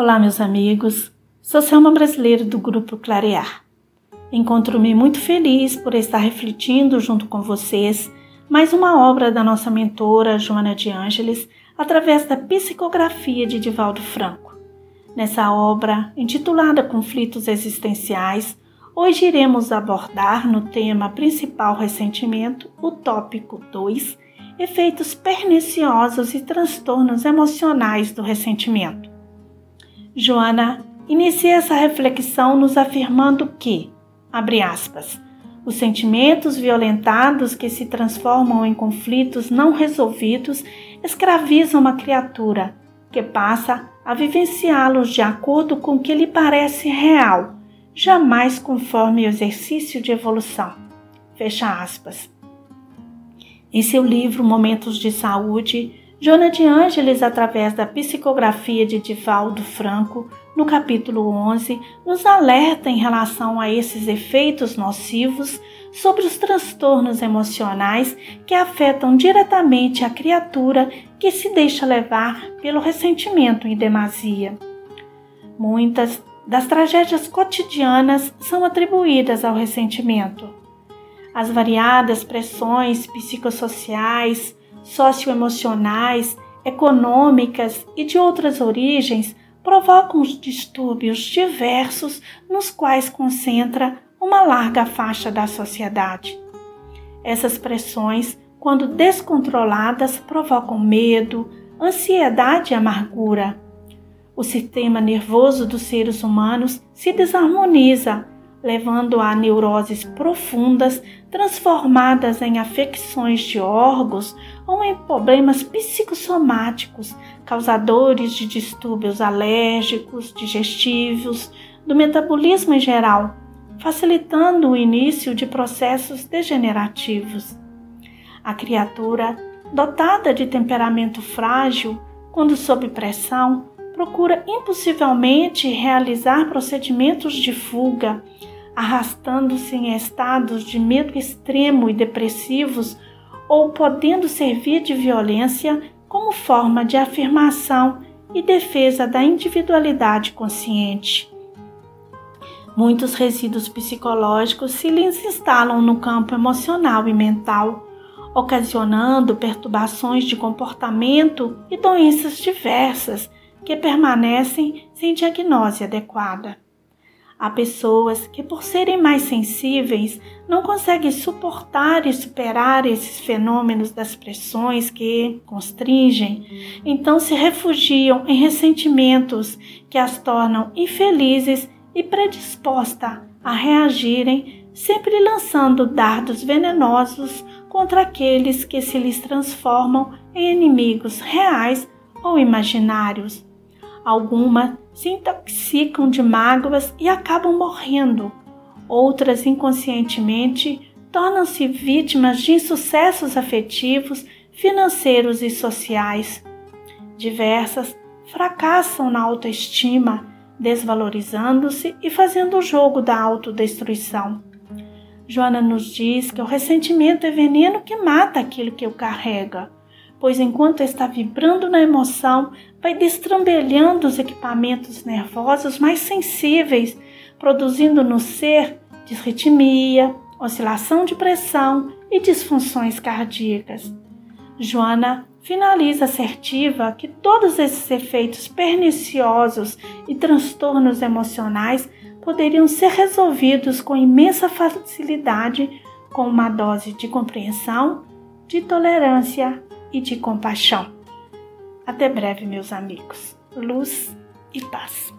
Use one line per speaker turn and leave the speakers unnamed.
Olá, meus amigos. Sou Selma Brasileiro do Grupo Clarear. Encontro-me muito feliz por estar refletindo junto com vocês mais uma obra da nossa mentora Joana de Ângeles através da psicografia de Divaldo Franco. Nessa obra, intitulada Conflitos Existenciais, hoje iremos abordar no tema principal ressentimento o tópico 2, efeitos perniciosos e transtornos emocionais do ressentimento. Joana inicia essa reflexão nos afirmando que, abre aspas, os sentimentos violentados que se transformam em conflitos não resolvidos escravizam uma criatura que passa a vivenciá-los de acordo com o que lhe parece real, jamais conforme o exercício de evolução. Fecha aspas. Em seu livro Momentos de Saúde, Jona de Ângeles, através da psicografia de Divaldo Franco, no capítulo 11, nos alerta em relação a esses efeitos nocivos sobre os transtornos emocionais que afetam diretamente a criatura que se deixa levar pelo ressentimento em demasia. Muitas das tragédias cotidianas são atribuídas ao ressentimento. As variadas pressões psicossociais, socioemocionais, econômicas e de outras origens provocam distúrbios diversos nos quais concentra uma larga faixa da sociedade. Essas pressões, quando descontroladas, provocam medo, ansiedade e amargura. O sistema nervoso dos seres humanos se desarmoniza levando a neuroses profundas transformadas em afecções de órgãos ou em problemas psicossomáticos causadores de distúrbios alérgicos, digestivos, do metabolismo em geral, facilitando o início de processos degenerativos. A criatura, dotada de temperamento frágil, quando sob pressão, procura impossivelmente realizar procedimentos de fuga, arrastando-se em estados de medo extremo e depressivos ou podendo servir de violência como forma de afirmação e defesa da individualidade consciente. Muitos resíduos psicológicos se lhes instalam no campo emocional e mental, ocasionando perturbações de comportamento e doenças diversas que permanecem sem diagnose adequada. Há pessoas que, por serem mais sensíveis, não conseguem suportar e superar esses fenômenos das pressões que constringem, então se refugiam em ressentimentos que as tornam infelizes e predispostas a reagirem, sempre lançando dardos venenosos contra aqueles que se lhes transformam em inimigos reais ou imaginários. Algumas se intoxicam de mágoas e acabam morrendo. Outras, inconscientemente, tornam-se vítimas de insucessos afetivos, financeiros e sociais. Diversas fracassam na autoestima, desvalorizando-se e fazendo o jogo da autodestruição. Joana nos diz que o ressentimento é veneno que mata aquilo que o carrega pois enquanto está vibrando na emoção, vai destrambelhando os equipamentos nervosos mais sensíveis, produzindo no ser disritmia, oscilação de pressão e disfunções cardíacas. Joana finaliza assertiva que todos esses efeitos perniciosos e transtornos emocionais poderiam ser resolvidos com imensa facilidade com uma dose de compreensão, de tolerância e de compaixão. Até breve, meus amigos. Luz e paz.